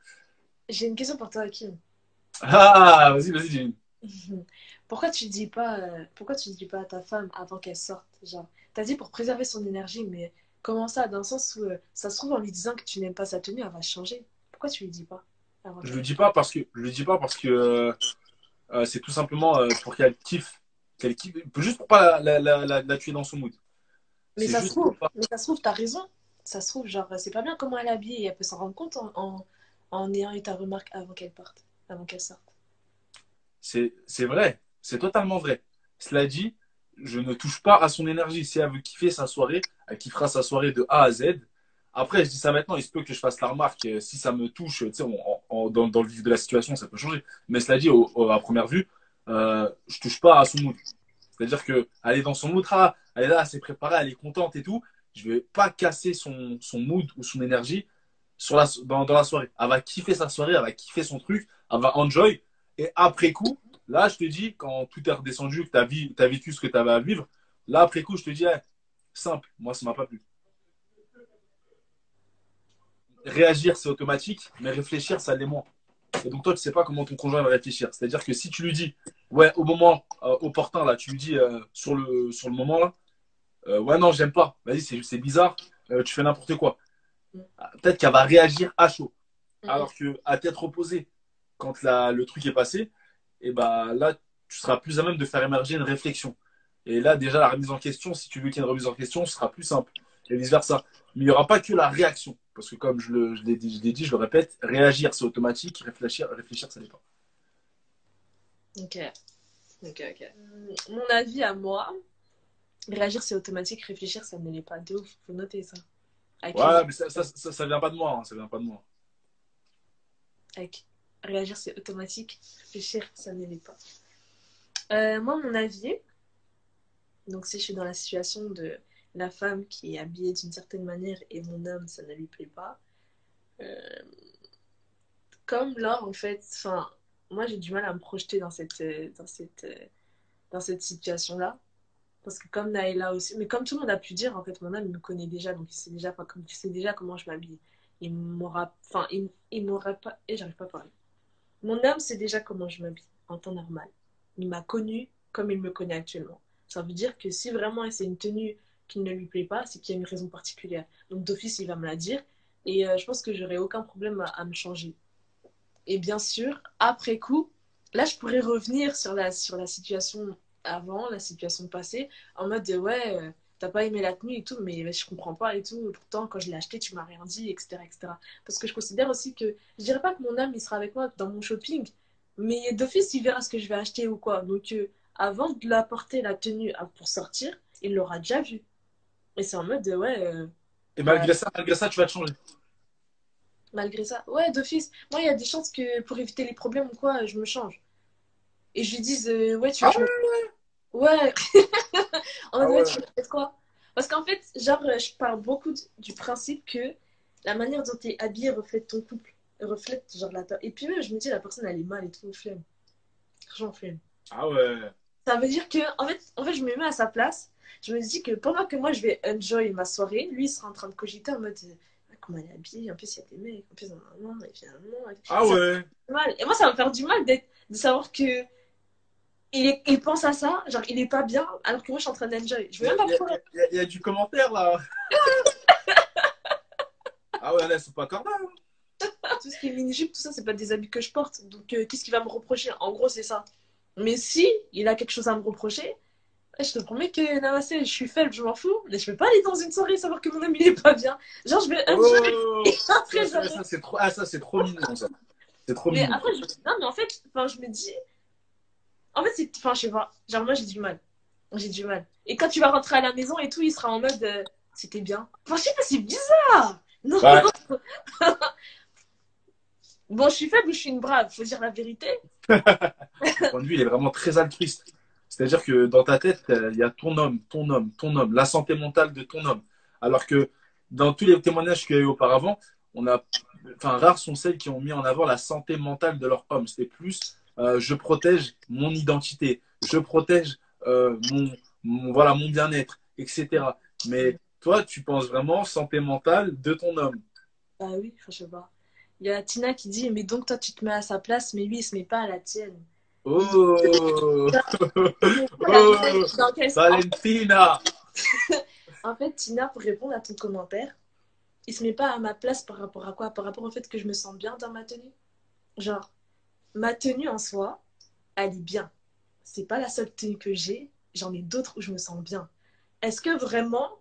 J'ai une question pour toi, Hakim. Ah, vas-y, vas-y, Jenny. <laughs> Pourquoi tu dis pas, euh, pourquoi tu dis pas à ta femme avant qu'elle sorte, genre, t'as dit pour préserver son énergie, mais comment ça, dans le sens où euh, ça se trouve en lui disant que tu n'aimes pas sa tenue, elle va changer. Pourquoi tu lui dis pas avant Je le dis pas parce que je le dis pas parce que euh, c'est tout simplement euh, pour qu'elle kiffe, qu'elle kiffe, juste pour pas la, la, la, la tuer dans son mood. Mais ça se trouve, pas- mais ça se trouve, t'as raison. Ça se trouve, genre, c'est pas bien comment elle est habillée et elle peut s'en rendre compte en, en, en ayant eu ta remarque avant qu'elle parte, avant qu'elle sorte. C'est vrai, c'est totalement vrai. Cela dit, je ne touche pas à son énergie. Si elle veut kiffer sa soirée, elle kiffera sa soirée de A à Z. Après, je dis ça maintenant, il se peut que je fasse la remarque. euh, Si ça me touche, tu sais, dans, le vif de la situation, ça peut changer. Mais cela dit, à première vue, euh, je touche pas à son mood. C'est-à-dire que elle est dans son mood, ah, elle est là, elle s'est préparée, elle est contente et tout. Je vais pas casser son, son mood ou son énergie dans, la soirée. Elle va kiffer sa soirée, elle va kiffer son truc, elle va enjoy. Et après coup, là, je te dis, quand tout est redescendu, que tu as, vécu ce que tu avais à vivre, là, après coup, je te dis, simple, moi, ça m'a pas plu. Réagir, c'est automatique, mais réfléchir, ça l'est moins. Et donc, toi, tu sais pas comment ton conjoint va réfléchir. C'est-à-dire que si tu lui dis, ouais, au moment euh, opportun, là, tu lui dis euh, sur, le, sur le moment, là, euh, ouais, non, j'aime pas, vas-y, c'est c'est bizarre, euh, tu fais n'importe quoi. Ah, Peut-être qu'elle va réagir à chaud. Alors que à tête reposée, quand la- le truc est passé, et ben là, tu seras plus à même de faire émerger une réflexion. Et là, déjà, la remise en question, si tu veux qu'il y ait une remise en question, ce sera plus simple. Et vice-versa. Mais il n'y aura pas que la réaction. Parce que comme je le- je l'ai dit, je l'ai dit, je le répète, réagir, c'est automatique. Réfléchir, réfléchir, ça n'est pas. Ok. Ok, ok. Mon avis à moi, réagir c'est automatique, réfléchir ça ne l'est pas. De ouf, faut noter ça. Avec, Ouais, mais ça, ça, ça, ça vient pas de moi. hein, ça vient pas de moi. avec réagir c'est automatique, réfléchir ça ne l'est pas. Euh, moi, mon avis, donc si je suis dans la situation de la femme qui est habillée d'une certaine manière et mon homme ça ne lui plaît pas, euh, comme Laure en fait, enfin, moi j'ai du mal à me projeter dans cette, euh, dans cette, dans cette situation-là. Parce que comme Naïla aussi, mais comme tout le monde a pu dire, en fait, mon homme il me connaît déjà, donc il sait déjà, comme, il sait déjà comment je m'habille. Il m'aura, enfin, il, il pas, et j'arrive pas à parler. Mon homme sait déjà comment je m'habille en temps normal. Il m'a connu comme il me connaît actuellement. Ça veut dire que si vraiment c'est une tenue qui ne lui plaît pas, c'est qu'il y a une raison particulière. Donc d'office, il va me la dire. Et euh, je pense que j'aurai aucun problème à, à me changer. Et bien sûr, après coup, là, je pourrais revenir sur la, sur la situation avant, la situation passée, en mode de, ouais, euh, t'as pas aimé la tenue et tout, mais je comprends pas et tout. Pourtant, quand je l'ai acheté, tu m'as rien dit, etc., etc. Parce que je considère aussi que, je dirais pas que mon âme, il sera avec moi dans mon shopping, mais d'office, il verra ce que je vais acheter ou quoi. Donc, euh, avant de l'apporter la tenue pour sortir, il l'aura déjà vu. Et c'est en mode de, ouais, euh, Et malgré ça, malgré ça, tu vas te changer. malgré ça. Ouais, d'office. Moi, il y a des chances que pour éviter les problèmes ou quoi, je me change. Et je lui dise, euh, ouais, tu Ah veux que je me- Ouais. <laughs> en mode, Ah ouais, ouais. tu mettre quoi? Parce qu'en fait, genre, je pars beaucoup du principe que la manière dont tu es habillé reflète ton couple. Reflète, genre, la... Et puis même, je me dis, la personne, elle est mal et tout, flemme. J'en flemme. Ah ouais. Ça veut dire que, en fait, en fait, je me mets à sa place. Je me dis que pendant que moi, je vais enjoy ma soirée, lui, il sera en train de cogiter en mode, euh, Ah, comment elle est habillée? En plus, il y a des mecs. En plus, non, non, non, et finalement. Ah ouais. mal. Et moi, ça va me faire du mal de savoir que il, est- il pense à ça, genre, il est pas bien, alors que moi, je suis en train d'enjoy. Je Il y, veux a, même pas il y y a- il y a du commentaire là. <laughs> ah ouais, là, c'est pas cordial. Tout ce qui est mini-jupe, tout ça, c'est pas des habits que je porte. Donc, euh, qu'est-ce qu'il va me reprocher? En gros, c'est ça. Mais si il a quelque chose à me reprocher, eh, je te promets que Namassé, je suis faible, je m'en fous. Mais je vais pas aller dans une soirée savoir que mon ami il est pas bien. Genre, je vais enjoy. Oh, <laughs> Et après, ça, j'aurai- ça, c'est trop, ah, ça, c'est trop mignon, ça. C'est trop Mais mignon. après, je... non, mais en fait, je me dis, En fait, c'est. Enfin, je sais pas. Genre, moi, j'ai du mal. J'ai du mal. Et quand tu vas rentrer à la maison et tout, il sera en mode. euh, C'était bien. Enfin, je sais pas, c'est bizarre. Non. Ouais. <laughs> bon, je suis faible ou je suis une brave? Faut dire la vérité. <laughs> Mon point de vue, il est vraiment très altruiste. C'est-à-dire que dans ta tête, euh, il y a ton homme, ton homme, ton homme, la santé mentale de ton homme. Alors que dans tous les témoignages qu'il y a eu auparavant, on a, enfin, rares sont celles qui ont mis en avant la santé mentale de leur homme. C'était plus, euh, je protège mon identité, je protège euh, mon, mon- voilà, mon bien-être, etc. Mais toi, tu penses vraiment santé mentale de ton homme. Bah oui, je pas. Il y a Tina qui dit Mais donc, toi, tu te mets à sa place, mais lui, il se met pas à la tienne. Oh, <laughs> oh, Valentina. <laughs> En fait, Tina, pour répondre à ton commentaire, il se met pas à ma place par rapport à quoi? Par rapport au fait que je me sens bien dans ma tenue? Genre, ma tenue en soi, elle est bien. C'est pas la seule tenue que j'ai. J'en ai d'autres où je me sens bien. Est-ce que vraiment,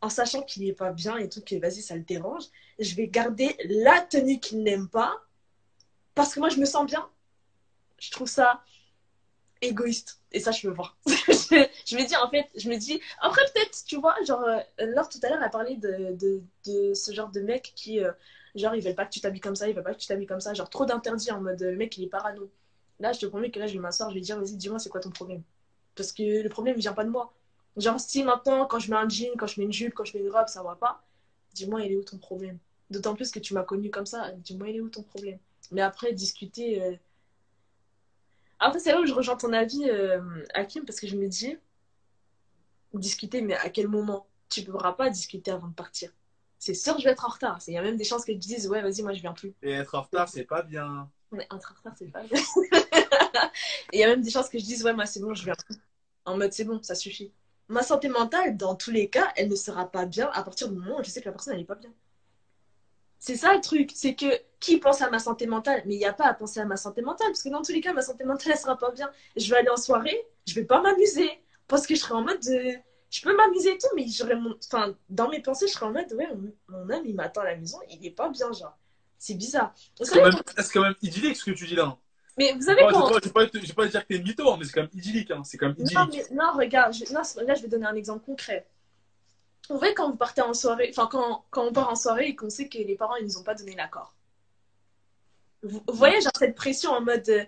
en sachant qu'il est pas bien et tout, que vas-y, ça le dérange, je vais garder la tenue qu'il n'aime pas parce que moi, je me sens bien? Je trouve ça égoïste. Et ça, je peux voir. <laughs> je, me dis, en fait, je me dis, après, peut-être, tu vois, genre, euh, Laure tout à l'heure a parlé de ce genre de mec qui, euh, genre, ils veulent pas que tu t'habilles comme ça, ils veulent pas que tu t'habilles comme ça, genre, trop d'interdits en mode, euh, mec, il est parano. Là, je te promets que là, je vais m'asseoir, je vais dire, vas-y, dis-moi, c'est quoi ton problème? Parce que le problème, il vient pas de moi. Genre, si maintenant, quand je mets un jean, quand je mets une jupe, quand je mets une robe, ça va pas, dis-moi, il est où ton problème? D'autant plus que tu m'as connu comme ça, dis-moi, il est où ton problème? Mais après, discuter. euh, Après, c'est là où je rejoins ton avis, euh, Hakim, parce que je me dis, discuter, mais à quel moment? Tu ne pourras pas discuter avant de partir. C'est sûr que je vais être en retard. Il y a même des chances que tu dises, ouais, vas-y, moi, je viens plus. Et être en retard, c'est pas bien. Mais être en retard, c'est pas bien. <laughs> Et il y a même des chances que je dise, ouais, moi, c'est bon, je viens plus. En mode, c'est bon, ça suffit. Ma santé mentale, dans tous les cas, elle ne sera pas bien à partir du moment où je sais que la personne, elle n'est pas bien. C'est ça le truc, c'est que qui pense à ma santé mentale? Mais il n'y a pas à penser à ma santé mentale, parce que dans tous les cas, ma santé mentale, elle sera pas bien. Je vais aller en soirée, je vais pas m'amuser, parce que je serai en mode de... Je peux m'amuser et tout, mais j'aurais mon... enfin, dans mes pensées, je serai en mode, ouais, mon, âme, il m'attend à la maison, il est pas bien, genre. C'est bizarre. C'est quand, c'est quand même idyllique ce que tu dis là. hein. Mais vous savez quand... je je vais pas, dire que t'es mytho, hein, mais c'est quand même idyllique. hein. C'est quand même idyllique. Non, mais, non, regarde, je- non, là, je vais donner un exemple concret. Vous voyez, quand vous partez en soirée, enfin, quand, quand on part en soirée et qu'on sait que les parents, ils nous ont pas donné l'accord. Vous, vous voyez, genre, cette pression en mode. euh,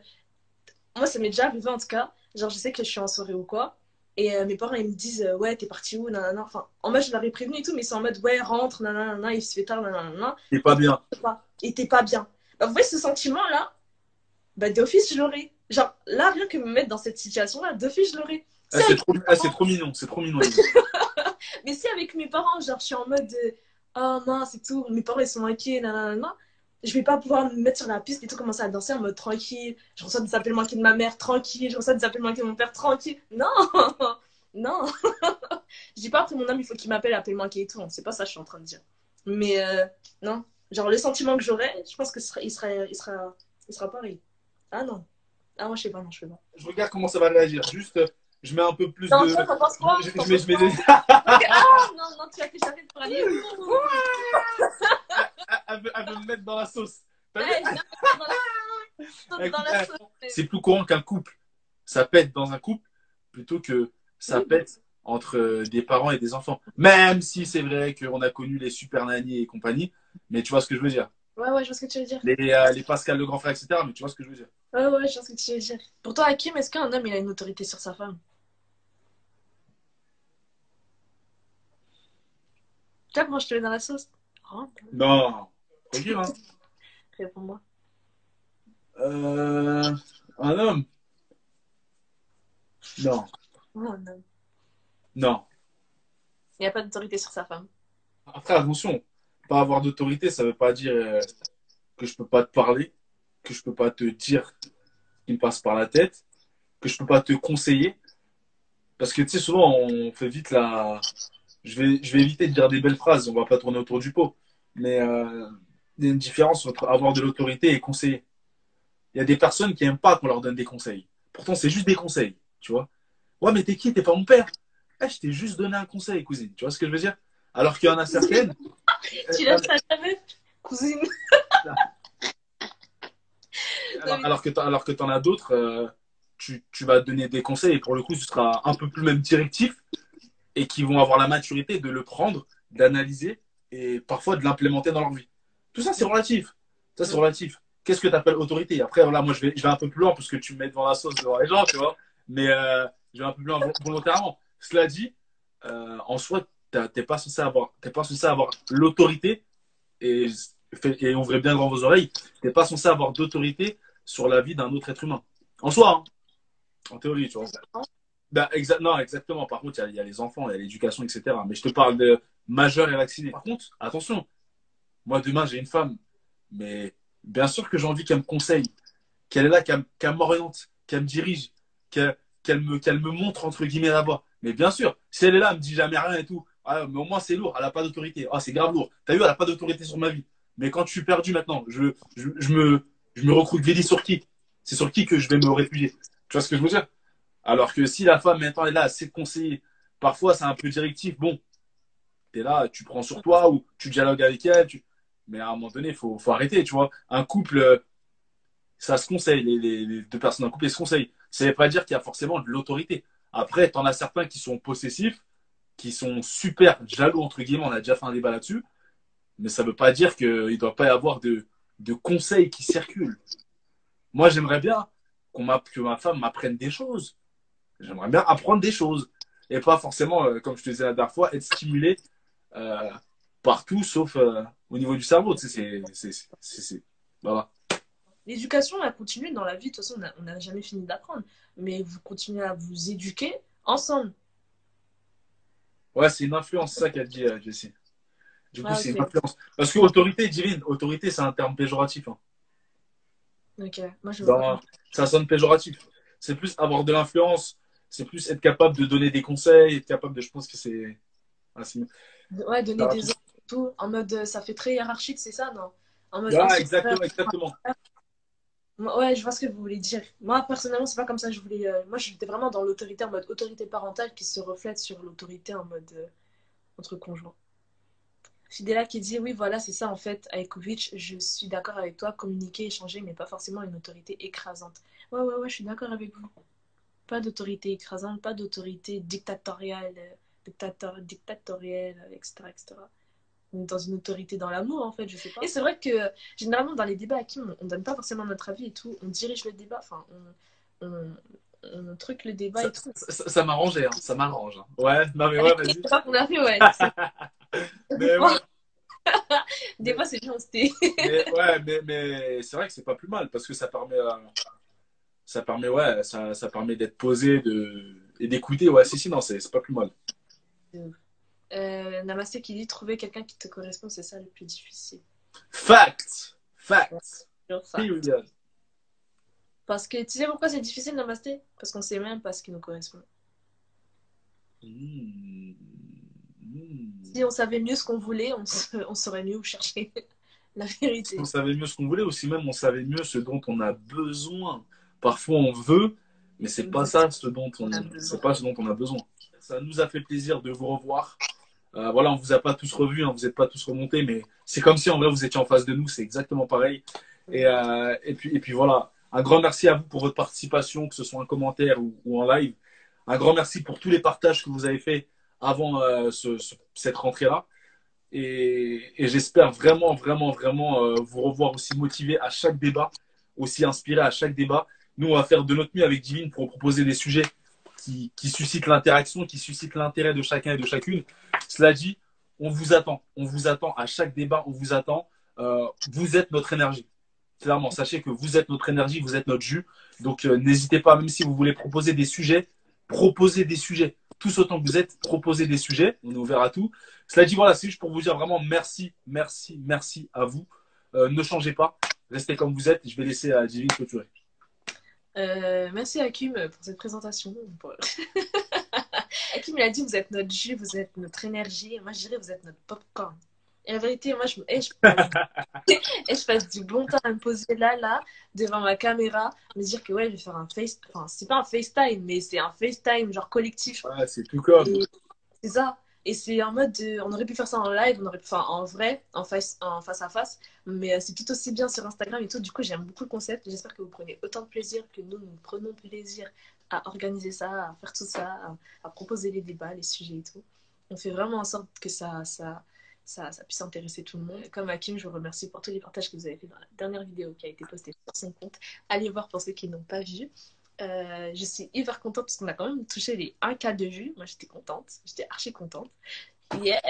Moi, ça m'est déjà arrivé en tout cas. Genre, je sais que je suis en soirée ou quoi. Et euh, mes parents, ils me disent, euh, ouais, t'es parti où, nanana. Enfin, en mode, je leur ai prévenu et tout, mais c'est en mode, ouais, rentre, nanana, il se fait tard, nanana. T'es pas bien. Et t'es pas bien. Bah, vous voyez, ce sentiment-là, bah, d'office, je l'aurais. Genre, là, rien que me mettre dans cette situation-là, d'office, je l'aurais. Ah, Si c'est trop, ah, trop mignon. C'est trop mignon. <laughs> Mais si avec mes parents, genre, je suis en mode de, oh non, c'est tout, mes parents, ils sont inquiets, nanana, je vais pas pouvoir me mettre sur la piste et tout, commencer à danser en mode tranquille. Je reçois des appels manqués de ma mère, tranquille. Je reçois des appels manqués de mon père, tranquille. Non, <laughs> non. <laughs> je dis pas après mon âme, il faut qu'il m'appelle appel manqué et tout. hein. C'est pas ça que je suis en train de dire. Mais euh, non, genre le sentiment que j'aurais, je pense ce sera, il sera, il sera, il sera pareil. Ah non, ah moi je sais pas, non je sais pas. Je regarde comment ça va réagir. Juste, je mets un peu plus Non, de. toi, penses quoi? Je, je T'en mets, je mets des... <laughs> Ah non, non, tu as fait charrer pour aller. Elle, veut, elle veut me mettre dans la sauce. Ouais, la-. C'est plus courant qu'un couple. Ça pète dans un couple plutôt que ça pète entre euh, des parents et des enfants. Même si c'est vrai qu'on a connu les super nannies et compagnie. Mais tu vois ce que je veux dire. Ouais, ouais, je vois ce que tu veux dire. Les, euh, les Pascal le grand frère, etc. Mais tu vois ce que je veux dire. Ouais, ouais, je vois ce que tu veux dire. Pour toi, Hakim, est-ce qu'un homme, il a une autorité sur sa femme? Tu vois comment je te mets dans la sauce? Rentre, Non. Hein. <laughs> réponds-moi. Euh, un homme Non. Oh, un homme. Non. Il n'y a pas d'autorité sur sa femme. Après, attention, pas avoir d'autorité, ça veut pas dire euh, que je peux pas te parler, que je peux pas te dire ce qui me passe par la tête, que je peux pas te conseiller. Parce que tu sais, souvent, on fait vite la. Je vais, je vais éviter de dire des belles phrases, on va pas tourner autour du pot. Mais euh, il y a une différence entre avoir de l'autorité et conseiller. Il y a des personnes qui aiment pas qu'on leur donne des conseils. Pourtant, c'est juste des conseils, tu vois. Ouais, mais t'es qui? T'es pas mon père? Eh, je t'ai juste donné un conseil, cousine. Tu vois ce que je veux dire? Alors qu'il y en a certaines. <laughs> Tu lâches ta jamais Cousine. <laughs> Alors, alors que t'en, alors que t'en as d'autres, euh, tu, tu vas donner des conseils et pour le coup, ce sera un peu plus même directif et qui vont avoir la maturité de le prendre, d'analyser et parfois de l'implémenter dans leur vie. Tout ça, c'est relatif. Ça, c'est relatif. Qu'est-ce que tu appelles autorité? Après, voilà, moi, je vais, un peu plus loin parce que tu me mets devant la sauce devant les gens, tu vois. Mais euh, je vais un peu plus loin volontairement. Cela dit, euh, en soi, t'es pas censé avoir, t'es pas censé avoir l'autorité et, et ouvrez bien grand vos oreilles. T'es pas censé avoir d'autorité sur la vie d'un autre être humain. En soi, hein. en théorie, tu vois. Ben, exa non, exactement. Par contre, il y, a les enfants, il y a l'éducation, etc. Mais je te parle de majeur et vacciné. Par contre, attention, moi demain j'ai une femme, mais bien sûr que j'ai envie qu'elle me conseille, qu'elle est là, qu'elle qu m'oriente, qu'elle me dirige, qu'elle me, montre entre guillemets voie. Mais bien sûr, si elle est là, elle me dit jamais rien et tout, ah, mais au moins c'est lourd, elle n'a pas d'autorité. Ah, c'est grave lourd. T'as vu, elle n'a pas d'autorité sur ma vie. Mais quand je suis perdu maintenant, je, je, je me, je me sur qui? C'est sur qui que je vais me réfugier Tu vois ce que je veux dire? Alors que si la femme maintenant est là, c'est conseiller, parfois c'est un peu directif. Bon, tu es là, tu prends sur toi ou tu dialogues avec elle. Mais à un moment donné, faut, arrêter, tu vois. Un couple, ça se conseille. Les, deux personnes d'un couple, elles se conseillent. Ça ne veut pas dire qu'il y a forcément de l'autorité. Après, tu en as certains qui sont possessifs, qui sont super jaloux, entre guillemets. On a déjà fait un débat là-dessus. Mais ça ne veut pas dire qu'il ne doit pas y avoir de, de conseils qui circulent. Moi, j'aimerais bien qu'on que ma femme m'apprenne des choses. J'aimerais bien apprendre des choses. Et pas forcément, euh, comme je te disais la dernière fois, être stimulé euh, partout, sauf euh, au niveau du cerveau. Tu sais, c'est. Voilà. L'éducation, elle continue dans la vie. De toute façon, on n'a jamais fini d'apprendre. Mais vous continuez à vous éduquer ensemble. Ouais, c'est une influence, c'est ça qu'elle dit, Jessie. Du coup, ah, c'est okay. une influence. Parce que autorité divine, autorité, c'est un terme péjoratif. Hein. Ok, moi je Dans, Ça sonne péjoratif. C'est plus avoir de l'influence, c'est plus être capable de donner des conseils, être capable de. Je pense que c'est. Ah, ouais, donner des ordres tout. En mode, ça fait très hiérarchique, c'est ça, non? En mode, Ouais, exactement, exactement. Ouais, je vois ce que vous voulez dire. Moi, personnellement, c'est pas comme ça que je voulais. Euh... Moi, j'étais vraiment dans l'autorité en mode autorité parentale qui se reflète sur l'autorité en mode euh, entre conjoints. Fidela qui dit oui, voilà, c'est ça en fait, Aikovic, je suis d'accord avec toi, communiquer, échanger, mais pas forcément une autorité écrasante. Ouais, ouais, ouais, je suis d'accord avec vous. Pas d'autorité écrasante, pas d'autorité dictatoriale, dictator, dictatoriale, etc., etc. On est dans une autorité dans l'amour, en fait, je sais pas. Et c'est vrai que généralement, dans les débats à qui on, on donne pas forcément notre avis et tout, on dirige le débat, enfin, on, on, on truc le débat ça, et tout. Ça, ça, ça m'arrangeait, hein, ça m'arrange. Ouais, non mais ouais, vas-y. <laughs> C'est pas qu'on a fait, ouais. <laughs> mais ouais. <laughs> Des fois, c'est gentil. mais, ouais, mais, mais c'est vrai que c'est pas plus mal parce que ça permet, euh, ça permet, ouais, ça, ça permet d'être posé de, et d'écouter. Ouais, si, si, non, c'est pas plus mal. Euh, Namasté qui dit trouver quelqu'un qui te correspond, c'est ça le plus difficile. Fact! Fact! Period. Parce que tu sais pourquoi c'est difficile, Namasté Parce qu'on sait même pas ce qui nous correspond. Mmh. Mmh. Si on savait mieux ce qu'on voulait, on, se, on saurait mieux où chercher <laughs> la vérité. Si on savait mieux ce qu'on voulait, aussi même on savait mieux ce dont on a besoin. Parfois on veut, mais c'est pas ça ce dont on, c'est pas ce dont on a besoin. Ça nous a fait plaisir de vous revoir. Euh, voilà, on vous a pas tous revus, hein, vous n'êtes pas tous remontés, mais c'est comme si en vrai vous étiez en face de nous, c'est exactement pareil. Et, euh, et, puis, et puis voilà, un grand merci à vous pour votre participation, que ce soit en commentaire ou, ou en live. Un grand merci pour tous les partages que vous avez faits avant euh, ce, ce, cette rentrée-là. Et, et j'espère vraiment, vraiment, vraiment vous revoir aussi motivé à chaque débat, aussi inspiré à chaque débat. Nous, on va faire de notre mieux avec Divine pour proposer des sujets qui, qui suscitent l'interaction, qui suscitent l'intérêt de chacun et de chacune. Cela dit, on vous attend. On vous attend à chaque débat, on vous attend. Euh, vous êtes notre énergie. Clairement, sachez que vous êtes notre énergie, vous êtes notre jus. Donc, euh, n'hésitez pas, même si vous voulez proposer des sujets, proposez des sujets tous autant que vous êtes, proposez des sujets. On est ouvert à tout. Cela dit, voilà, c'est juste pour vous dire vraiment merci, merci, merci à vous. Euh, ne changez pas. Restez comme vous êtes. Je vais laisser à Divine clôturer. Euh, merci Hakim pour cette présentation. <laughs> Hakim, il a dit vous êtes notre jus, vous êtes notre énergie. Moi, je dirais vous êtes notre popcorn. Et la vérité, moi, je, et je, passe, <laughs> et je passe du bon temps à me poser là, là, devant ma caméra, me dire que ouais, je vais faire un FaceTime. Enfin, c'est pas un FaceTime, mais c'est un FaceTime, genre collectif. Ouais, c'est tout comme. C'est ça. Et c'est en mode, de- on aurait pu faire ça en live, on aurait enfin en vrai, en face, face à face, mais euh, c'est tout aussi bien sur Instagram et tout. Du coup, j'aime beaucoup le concept. J'espère que vous prenez autant de plaisir que nous, nous prenons plaisir à organiser ça, à faire tout ça, à, à proposer les débats, les sujets et tout. On fait vraiment en sorte que ça, ça, ça, ça puisse intéresser tout le monde. Comme Hakim, je vous remercie pour tous les partages que vous avez fait dans la dernière vidéo qui a été postée sur son compte. Allez voir pour ceux qui n'ont pas vu. Euh, je suis hyper contente parce qu'on a quand même touché les 1K de vues. Moi, j'étais contente. J'étais archi contente. Yeah!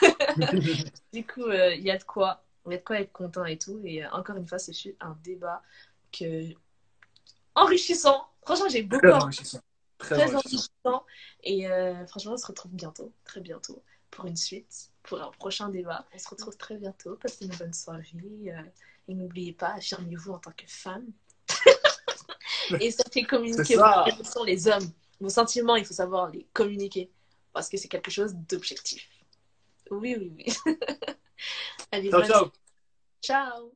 <laughs> du coup, euh, il y a de quoi. Il y a de quoi être content et tout. Et euh, encore une fois, ce fut un débat que... enrichissant. Franchement, j'ai beaucoup Très enrichissant. Très très enrichissant. enrichissant. Et euh, franchement, on se retrouve bientôt, très bientôt, pour une suite, pour un prochain débat. On se retrouve très bientôt. Passez une bonne soirée. euh, et n'oubliez pas, affirmez-vous en tant que femme. Et sachez communiquer vos émotions, les hommes. Vos sentiments, il faut savoir les communiquer. Parce que c'est quelque chose d'objectif. Oui, oui, oui. <laughs> Allez, Ciao, ciao. Ciao.